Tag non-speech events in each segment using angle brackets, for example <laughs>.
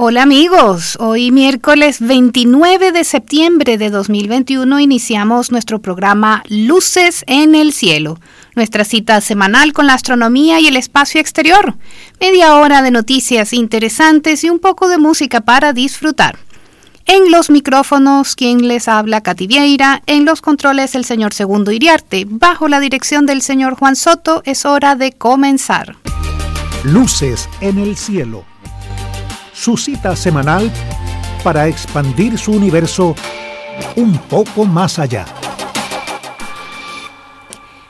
Hola amigos, hoy miércoles 29 de septiembre de 2021 iniciamos nuestro programa Luces en el Cielo, nuestra cita semanal con la astronomía y el espacio exterior, media hora de noticias interesantes y un poco de música para disfrutar. En los micrófonos, quien les habla, Katy Vieira, en los controles el señor Segundo Iriarte, bajo la dirección del señor Juan Soto, es hora de comenzar. Luces en el Cielo su cita semanal para expandir su universo un poco más allá.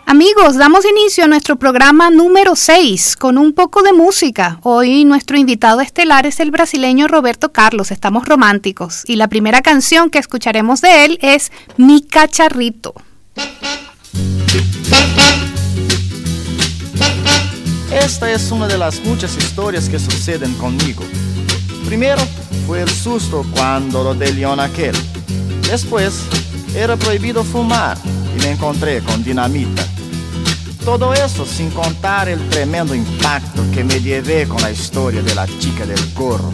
Amigos, damos inicio a nuestro programa número 6 con un poco de música. Hoy nuestro invitado estelar es el brasileño Roberto Carlos, estamos románticos, y la primera canción que escucharemos de él es Mi cacharrito. Esta es una de las muchas historias que suceden conmigo. Primero fue el susto cuando lo de León aquel. Después era prohibido fumar y me encontré con dinamita. Todo eso sin contar el tremendo impacto que me llevé con la historia de la chica del gorro.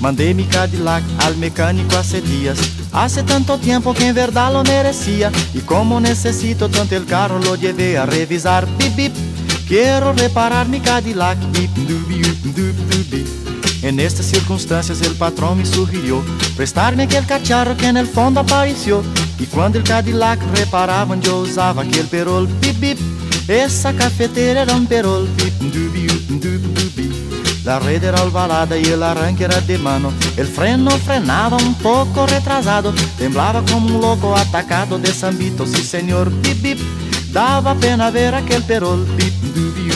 Mandé mi Cadillac al mecánico hace días. Hace tanto tiempo que en verdad lo merecía. Y como necesito tanto el carro, lo llevé a revisar. Bip, bip. Quiero reparar mi Cadillac. Bip, En estas circunstancias el patrón me sugirió prestarme aquel cacharro que en el fondo apareció. Y cuando el Cadillac reparaban yo usaba aquel perol, bip bip. Esa cafetera era un perol, bip dubi, dubi, La red era albalada y el arranque era de mano. El freno frenaba un poco retrasado. Temblaba como un loco atacado de sambito, sí señor, bip bip. Daba pena ver aquel perol, bip dubi,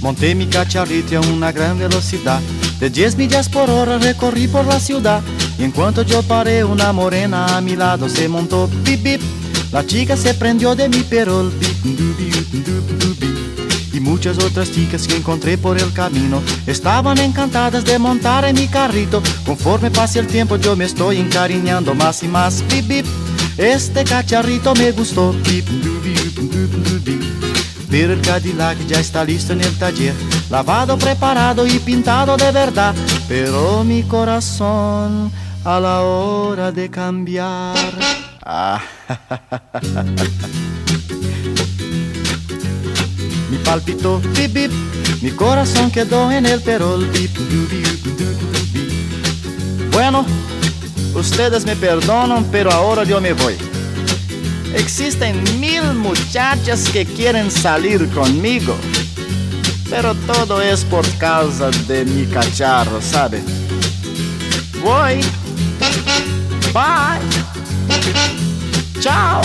Monté mi cacharrito a una gran velocidad. De 10 millas por hora recorrí por la ciudad. Y en cuanto yo paré, una morena a mi lado se montó. Bip, bip. La chica se prendió de mi perol. Y muchas otras chicas que encontré por el camino estaban encantadas de montar en mi carrito. Conforme pase el tiempo, yo me estoy encariñando más y más. Bip, bip. Este cacharrito me gustó. Bip, El Cadillac ya está listo en el taller, lavado, preparado y pintado de verdad. Pero mi corazón a la hora de cambiar. Ah, <laughs> mi palpitó, bip, bip, mi corazón quedó en el perol. Bip, bueno, ustedes me perdonan, pero ahora yo me voy. Existen mil muchachas que quieren salir conmigo, pero todo es por causa de mi cacharro, ¿sabe? Voy. Bye. Chao.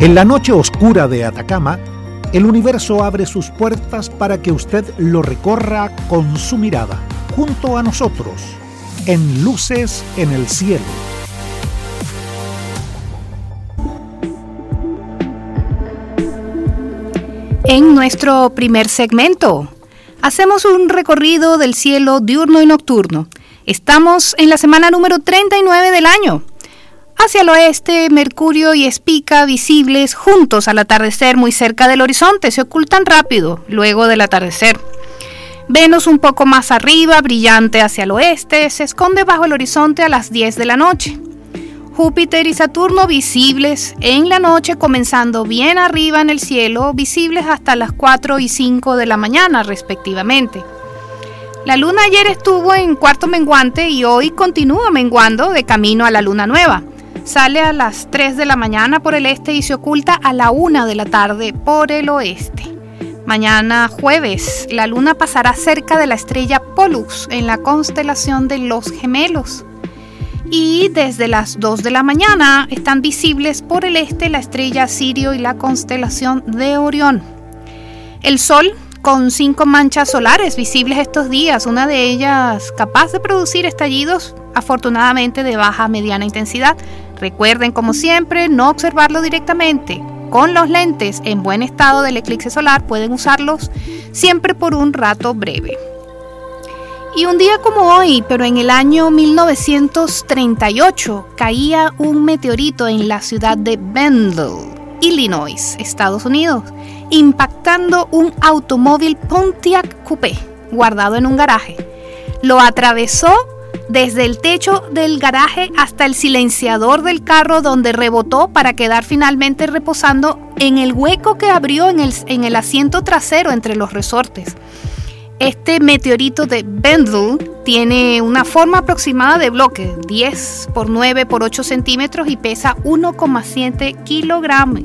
En la noche oscura de Atacama, el universo abre sus puertas para que usted lo recorra con su mirada, junto a nosotros en Luces en el Cielo. En nuestro primer segmento, hacemos un recorrido del cielo diurno y nocturno. Estamos en la semana número 39 del año. Hacia el oeste, Mercurio y Espica, visibles juntos al atardecer muy cerca del horizonte, se ocultan rápido luego del atardecer. Venus un poco más arriba, brillante hacia el oeste, se esconde bajo el horizonte a las 10 de la noche. Júpiter y Saturno visibles en la noche, comenzando bien arriba en el cielo, visibles hasta las 4 y 5 de la mañana respectivamente. La luna ayer estuvo en cuarto menguante y hoy continúa menguando de camino a la luna nueva. Sale a las 3 de la mañana por el este y se oculta a la 1 de la tarde por el oeste. Mañana jueves, la luna pasará cerca de la estrella Pollux en la constelación de los gemelos. y desde las 2 de la mañana están visibles por el este la estrella Sirio y la constelación de Orión. El Sol con cinco manchas solares visibles estos días, una de ellas capaz de producir estallidos afortunadamente de baja a mediana intensidad. Recuerden como siempre no observarlo directamente. Con los lentes en buen estado del eclipse solar pueden usarlos siempre por un rato breve. Y un día como hoy, pero en el año 1938, caía un meteorito en la ciudad de Bendel, Illinois, Estados Unidos, impactando un automóvil Pontiac Coupé guardado en un garaje. Lo atravesó desde el techo del garaje hasta el silenciador del carro donde rebotó para quedar finalmente reposando en el hueco que abrió en el, en el asiento trasero entre los resortes. Este meteorito de Bendel tiene una forma aproximada de bloque, 10 por 9 por 8 centímetros y pesa 1,7 kilogramos,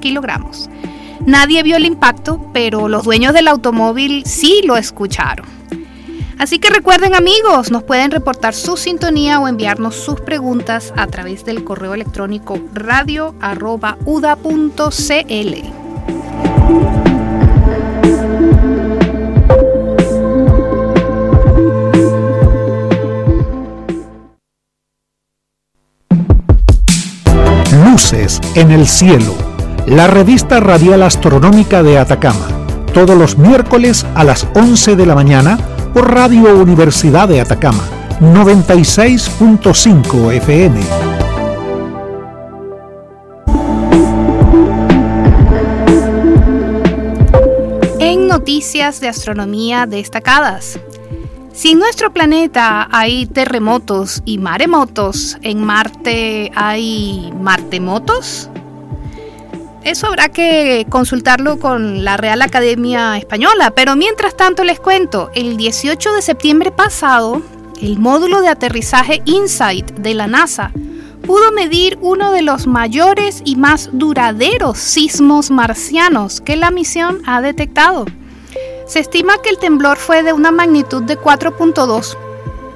kilogramos. Nadie vio el impacto, pero los dueños del automóvil sí lo escucharon. Así que recuerden amigos, nos pueden reportar su sintonía o enviarnos sus preguntas a través del correo electrónico radio.uda.cl. Luces en el cielo. La revista radial astronómica de Atacama. Todos los miércoles a las 11 de la mañana Radio Universidad de Atacama. 96.5 FM. En noticias de astronomía destacadas. Si en nuestro planeta hay terremotos y maremotos, ¿en Marte hay martemotos? Eso habrá que consultarlo con la Real Academia Española, pero mientras tanto les cuento, el 18 de septiembre pasado, el módulo de aterrizaje InSight de la NASA pudo medir uno de los mayores y más duraderos sismos marcianos que la misión ha detectado. Se estima que el temblor fue de una magnitud de 4.2,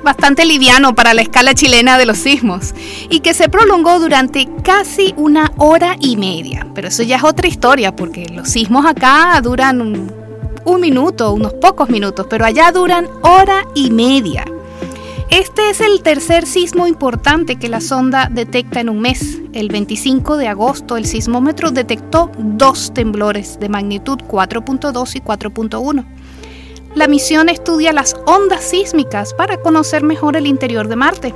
bastante liviano para la escala chilena de los sismos, y que se prolongó durante casi una hora y media. Pero eso ya es otra historia, porque los sismos acá duran un, minuto, unos pocos minutos, pero allá duran hora y media. Este es el tercer sismo importante que la sonda detecta en un mes. El 25 de agosto el sismómetro detectó dos temblores de magnitud 4.2 y 4.1. La misión estudia las ondas sísmicas para conocer mejor el interior de Marte.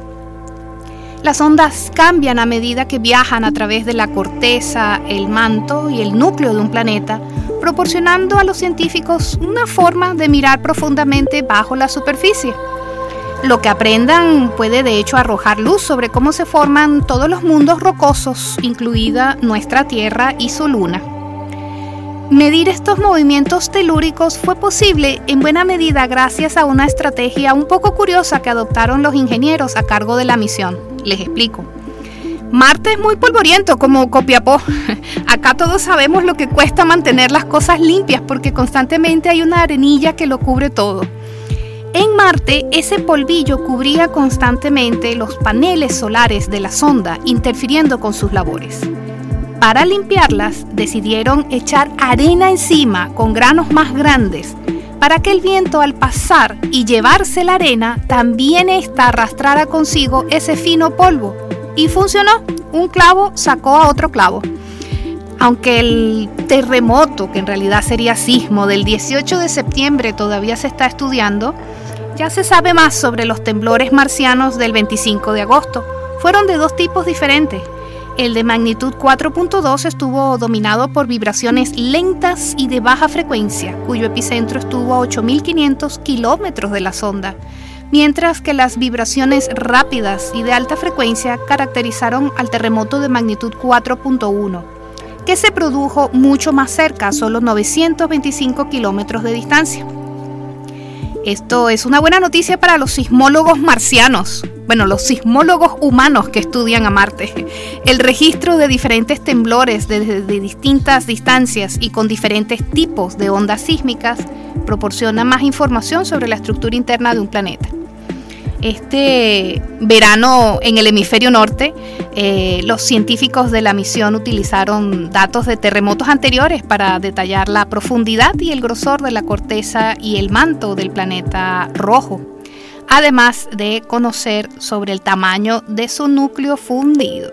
Las ondas cambian a medida que viajan a través de la corteza, el manto y el núcleo de un planeta, proporcionando a los científicos una forma de mirar profundamente bajo la superficie. Lo que aprendan puede de hecho arrojar luz sobre cómo se forman todos los mundos rocosos, incluida nuestra Tierra y su Luna. Medir estos movimientos telúricos fue posible en buena medida gracias a una estrategia un poco curiosa que adoptaron los ingenieros a cargo de la misión. Les explico. Marte es muy polvoriento como Copiapó. <laughs> Acá todos sabemos lo que cuesta mantener las cosas limpias porque constantemente hay una arenilla que lo cubre todo. En Marte, ese polvillo cubría constantemente los paneles solares de la sonda, interfiriendo con sus labores. Para limpiarlas, decidieron echar arena encima con granos más grandes, para que el viento al pasar y llevarse la arena, también ésta arrastrara consigo ese fino polvo. Y funcionó. Un clavo sacó a otro clavo. Aunque el terremoto, que en realidad sería sismo, del 18 de septiembre todavía se está estudiando, ya se sabe más sobre los temblores marcianos del 25 de agosto. Fueron de dos tipos diferentes. El de magnitud 4.2 estuvo dominado por vibraciones lentas y de baja frecuencia, cuyo epicentro estuvo a 8.500 kilómetros de la sonda, mientras que las vibraciones rápidas y de alta frecuencia caracterizaron al terremoto de magnitud 4.1, que se produjo mucho más cerca, a solo 925 kilómetros de distancia. Esto es una buena noticia para los sismólogos marcianos, bueno, los sismólogos humanos que estudian a Marte. El registro de diferentes temblores desde distintas distancias y con diferentes tipos de ondas sísmicas proporciona más información sobre la estructura interna de un planeta. Este verano en el hemisferio norte, eh, los científicos de la misión utilizaron datos de terremotos anteriores para detallar la profundidad y el grosor de la corteza y el manto del planeta rojo, además de conocer sobre el tamaño de su núcleo fundido.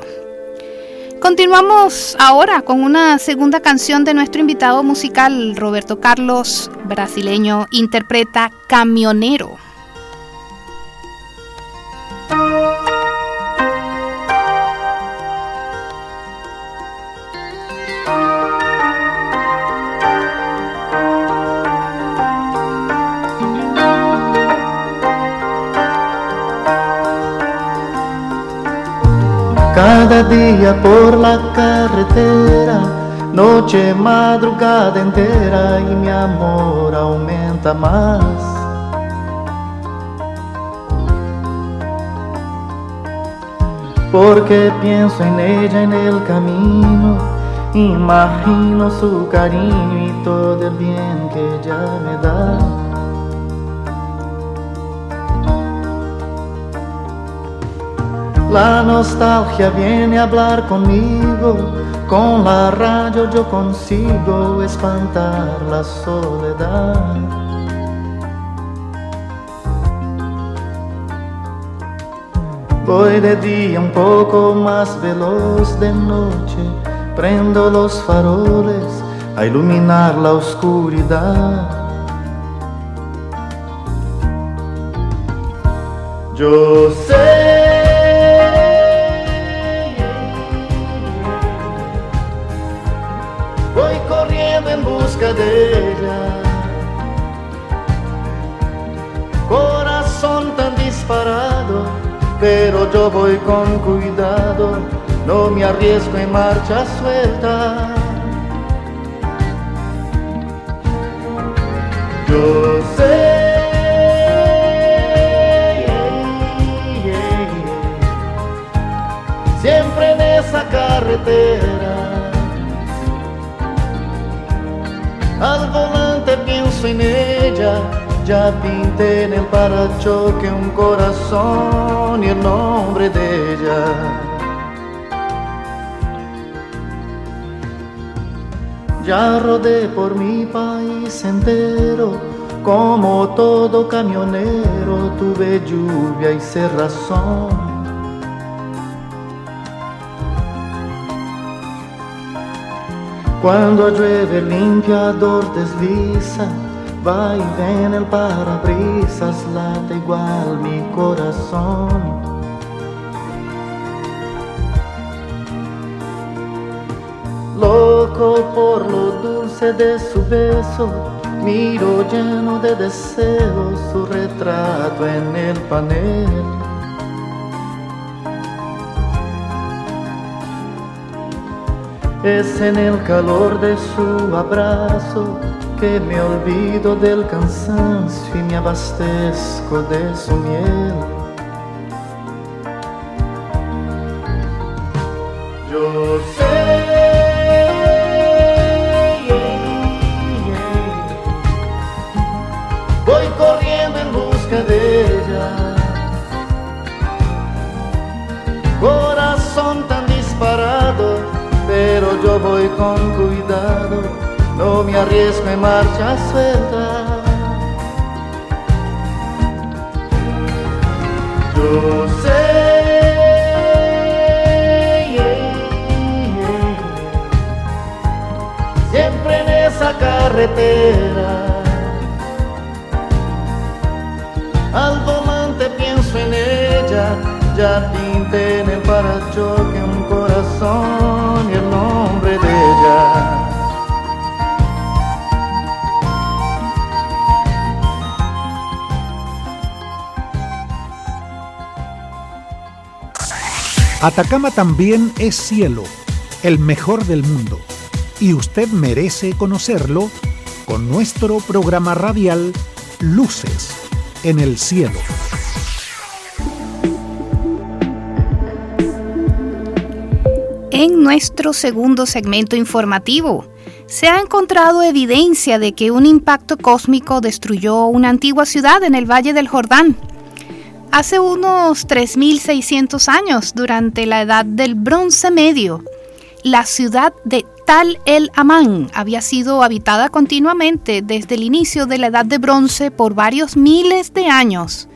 Continuamos ahora con una segunda canción de nuestro invitado musical, Roberto Carlos, brasileño, interpreta Camionero. Por la carretera, noche, madrugada entera y mi amor aumenta más. Porque pienso en ella en el camino, imagino su cariño y todo el bien que ella me da. La nostalgia viene a hablar conmigo, con la radio yo consigo espantar la soledad. Voy de día un poco más veloz de noche, prendo los faroles a iluminar la oscuridad. Yo sé de ella. Corazón tan disparado, pero yo voy con cuidado, no me arriesgo en marcha suelta. Yo sé. Siempre en esa carretera Al volante pienso en ella, ya pinté en el parachoque un corazón y el nombre de ella. Ya rodé por mi país entero, como todo camionero, tuve lluvia y cerrazón Cuando llueve el limpiador desliza, va y ven el parabrisas, late igual mi corazón. Loco por lo dulce de su beso, miro lleno de deseos su retrato en el panel. Es en el calor de su abrazo que me olvido del cansancio y me abastezco de su miel. Atacama también es cielo, el mejor del mundo, y usted merece conocerlo con nuestro programa radial Luces en el Cielo. En nuestro segundo segmento informativo, se ha encontrado evidencia de que un impacto cósmico destruyó una antigua ciudad en el Valle del Jordán. Hace unos 3.600 años, durante la edad del Bronce Medio, la ciudad de Tal el Amán había sido habitada continuamente desde el inicio de la Edad de Bronce por varios miles de años.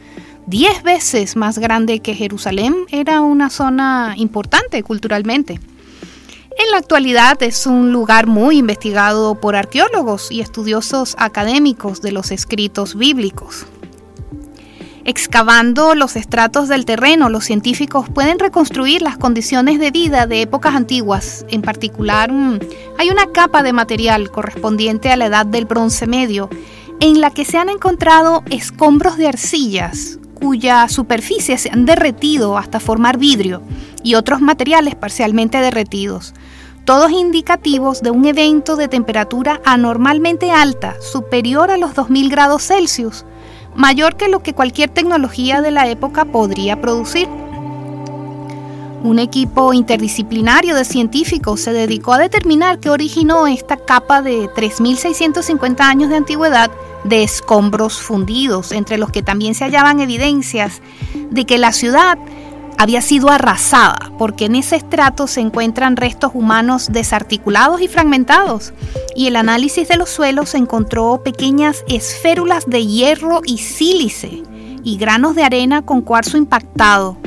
Diez veces más grande que Jerusalén, era una zona importante culturalmente. En la actualidad es un lugar muy investigado por arqueólogos y estudiosos académicos de los escritos bíblicos. Excavando los estratos del terreno, los científicos pueden reconstruir las condiciones de vida de épocas antiguas. En particular, mm, hay una capa de material correspondiente a la edad del bronce medio, en la que se han encontrado escombros de arcillas, cuya superficie se han derretido hasta formar vidrio, y otros materiales parcialmente derretidos todos indicativos de un evento de temperatura anormalmente alta, superior a los 2000 grados Celsius, mayor que lo que cualquier tecnología de la época podría producir. Un equipo interdisciplinario de científicos se dedicó a determinar qué originó esta capa de 3.650 años de antigüedad de escombros fundidos, entre los que también se hallaban evidencias de que la ciudad había sido arrasada, porque en ese estrato se encuentran restos humanos desarticulados y fragmentados, y el análisis de los suelos encontró pequeñas esférulas de hierro y sílice y granos de arena con cuarzo impactado,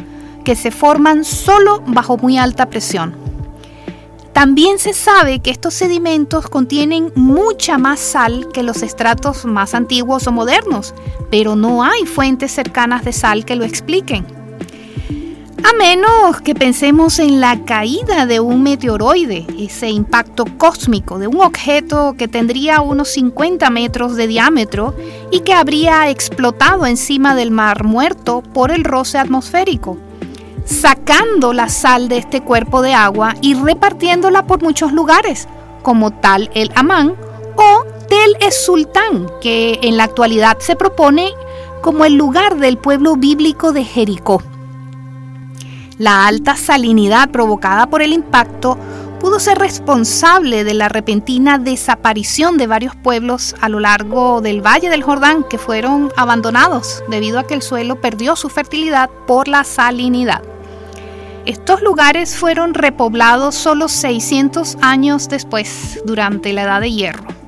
que se forman solo bajo muy alta presión. También se sabe que estos sedimentos contienen mucha más sal que los estratos más antiguos o modernos, pero no hay fuentes cercanas de sal que lo expliquen. A menos que pensemos en la caída de un meteoroide, ese impacto cósmico de un objeto que tendría unos 50 metros de diámetro y que habría explotado encima del mar muerto por el roce atmosférico, sacando la sal de este cuerpo de agua y repartiéndola por muchos lugares, como tal el Amán o Tel es Sultán, que en la actualidad se propone como el lugar del pueblo bíblico de Jericó. La alta salinidad provocada por el impacto pudo ser responsable de la repentina desaparición de varios pueblos a lo largo del Valle del Jordán que fueron abandonados debido a que el suelo perdió su fertilidad por la salinidad. Estos lugares fueron repoblados solo 600 años después, durante la Edad de Hierro.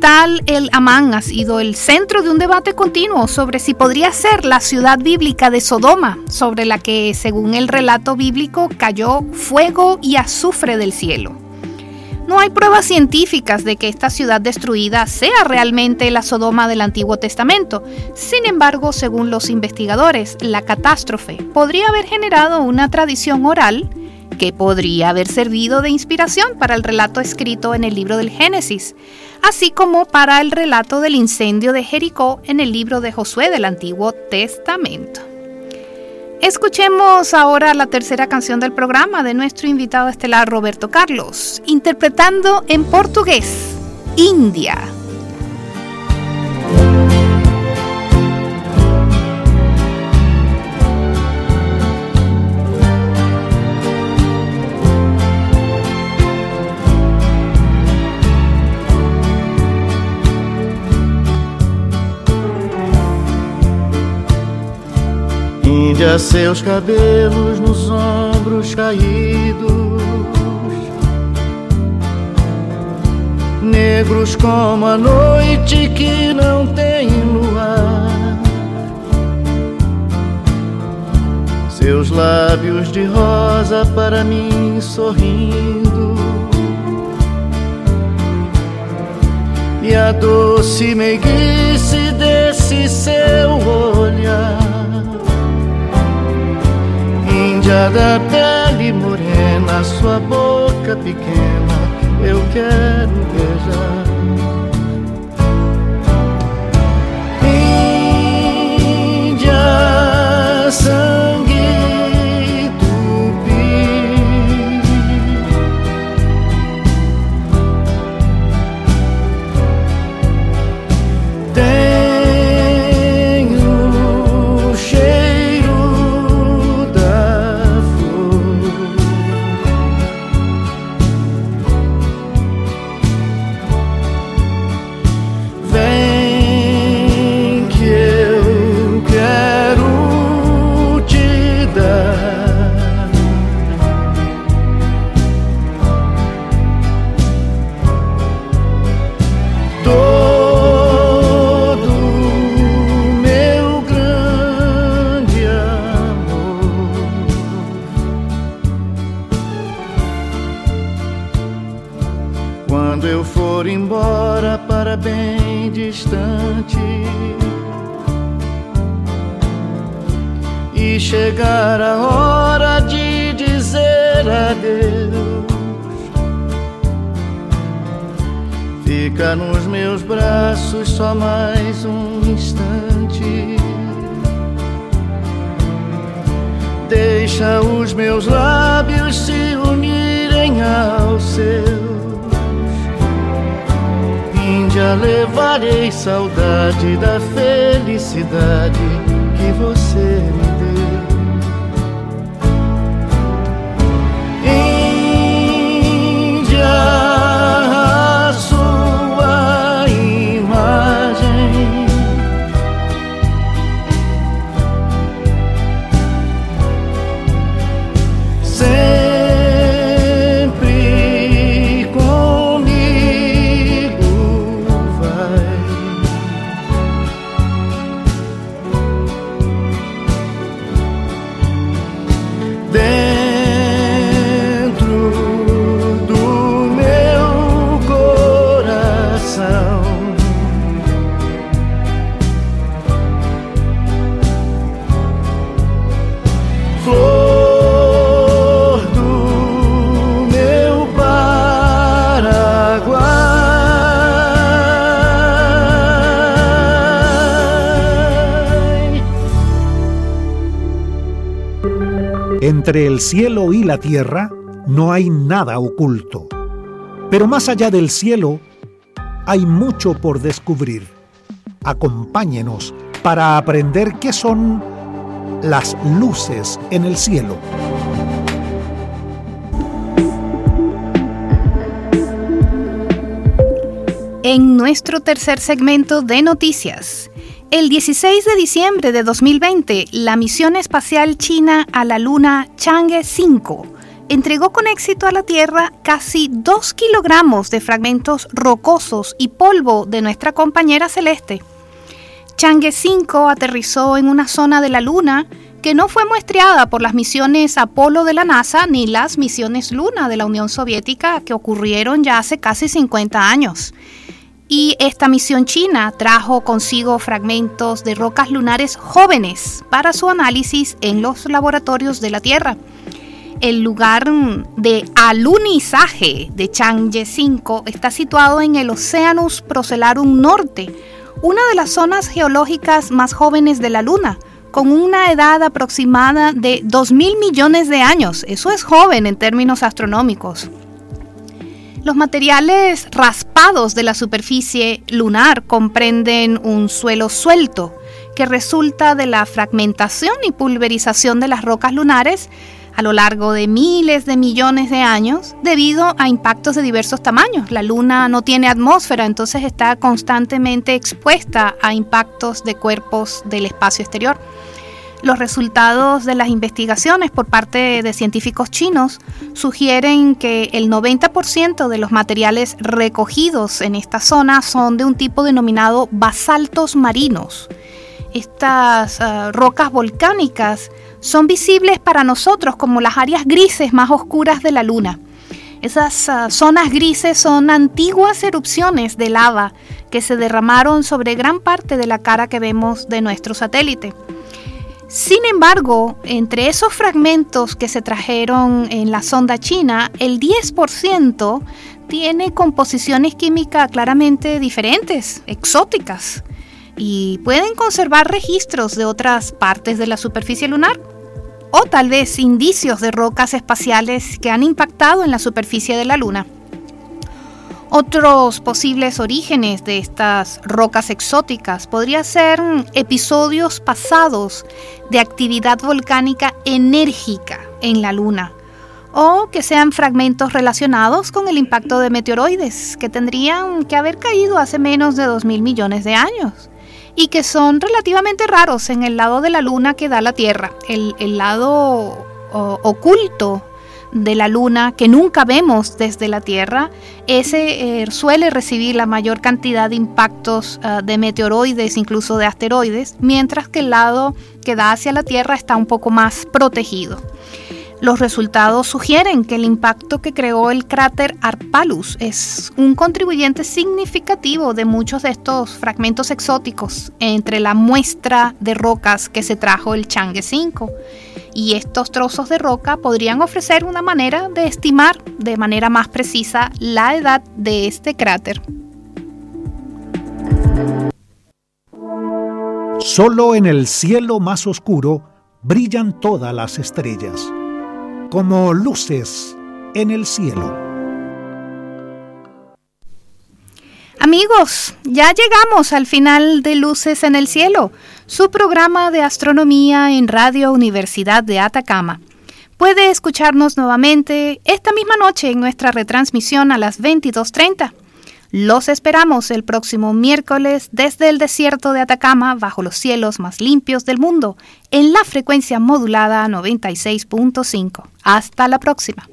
Tal el Amán ha sido el centro de un debate continuo sobre si podría ser la ciudad bíblica de Sodoma, sobre la que, según el relato bíblico, cayó fuego y azufre del cielo. No hay pruebas científicas de que esta ciudad destruida sea realmente la Sodoma del Antiguo Testamento. Sin embargo, según los investigadores, la catástrofe podría haber generado una tradición oral que podría haber servido de inspiración para el relato escrito en el libro del Génesis, así como para el relato del incendio de Jericó en el libro de Josué del Antiguo Testamento. Escuchemos ahora la tercera canción del programa de nuestro invitado estelar Roberto Carlos, interpretando en portugués, India. Índia, seus cabelos nos ombros caídos, negros como a noite que não tem luar. Seus lábios de rosa para mim sorrindo. E a doce meiguice desse seu olhar Índia da pele morena, sua boca pequena, eu quero para bem distante. E chegar a hora de dizer adeus, fica nos meus braços só mais um instante. Deixa os meus lábios se unirem aos seus Índia levarei saudade da felicidade que você me Entre el cielo y la tierra no hay nada oculto. Pero más allá del cielo hay mucho por descubrir. Acompáñenos para aprender qué son las luces en el cielo. En nuestro tercer segmento de noticias, el 16 de diciembre de 2020, la misión espacial china a la Luna Chang'e 5 entregó con éxito a la Tierra casi 2 kilogramos de fragmentos rocosos y polvo de nuestra compañera celeste. Chang'e 5 aterrizó en una zona de la Luna que no fue muestreada por las misiones Apolo de la NASA ni las misiones Luna de la Unión Soviética que ocurrieron ya hace casi 50 años y esta misión china trajo consigo fragmentos de rocas lunares jóvenes para su análisis en los laboratorios de la Tierra. El lugar de alunizaje de Chang'e 5 está situado en el Oceanus Procellarum Norte, una de las zonas geológicas más jóvenes de la Luna, con una edad aproximada de 2.000 millones de años. Eso es joven en términos astronómicos. Los materiales raspados de la superficie lunar comprenden un suelo suelto que resulta de la fragmentación y pulverización de las rocas lunares a lo largo de miles de millones de años debido a impactos de diversos tamaños. La Luna no tiene atmósfera, entonces está constantemente expuesta a impactos de cuerpos del espacio exterior. Los resultados de las investigaciones por parte de científicos chinos sugieren que el 90% de los materiales recogidos en esta zona son de un tipo denominado basaltos marinos. Estas ah, rocas volcánicas son visibles para nosotros como las áreas grises más oscuras de la Luna. Esas ah, zonas grises son antiguas erupciones de lava que se derramaron sobre gran parte de la cara que vemos de nuestro satélite. Sin embargo, entre esos fragmentos que se trajeron en la sonda china, el 10% tiene composiciones químicas claramente diferentes, exóticas, y pueden conservar registros de otras partes de la superficie lunar, o tal vez indicios de rocas espaciales que han impactado en la superficie de la Luna. Otros posibles orígenes de estas rocas exóticas. Podrían ser episodios pasados de actividad volcánica enérgica en la Luna o que sean fragmentos relacionados con el impacto de meteoroides que tendrían que haber caído hace menos de 2.000 millones de años y que son relativamente raros en el lado de la Luna que da la Tierra, el, lado oculto de la Luna que nunca vemos desde la Tierra, ese eh, suele recibir la mayor cantidad de impactos ah, de meteoroides, incluso de asteroides, mientras que el lado que da hacia la Tierra está un poco más protegido. Los resultados sugieren que el impacto que creó el cráter Arpalus es un contribuyente significativo de muchos de estos fragmentos exóticos entre la muestra de rocas que se trajo el Chang'e 5. Y estos trozos de roca podrían ofrecer una manera de estimar de manera más precisa la edad de este cráter. Solo en el cielo más oscuro brillan todas las estrellas como luces en el cielo. Amigos, ya llegamos al final de Luces en el Cielo, su programa de astronomía en Radio Universidad de Atacama. Puede escucharnos nuevamente esta misma noche en nuestra retransmisión a las 22.30. Los esperamos el próximo miércoles desde el desierto de Atacama bajo los cielos más limpios del mundo en la frecuencia modulada 96.5. Hasta la próxima.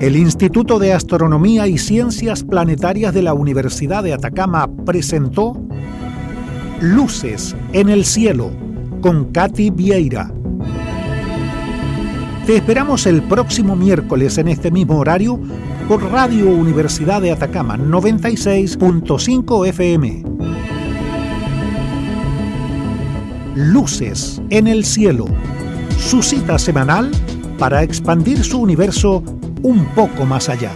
El Instituto de Astronomía y Ciencias Planetarias de la Universidad de Atacama presentó Luces en el Cielo con Katy Vieira te esperamos el próximo miércoles en este mismo horario por Radio Universidad de Atacama 96.5 FM. Luces en el cielo. Su cita semanal para expandir su universo un poco más allá.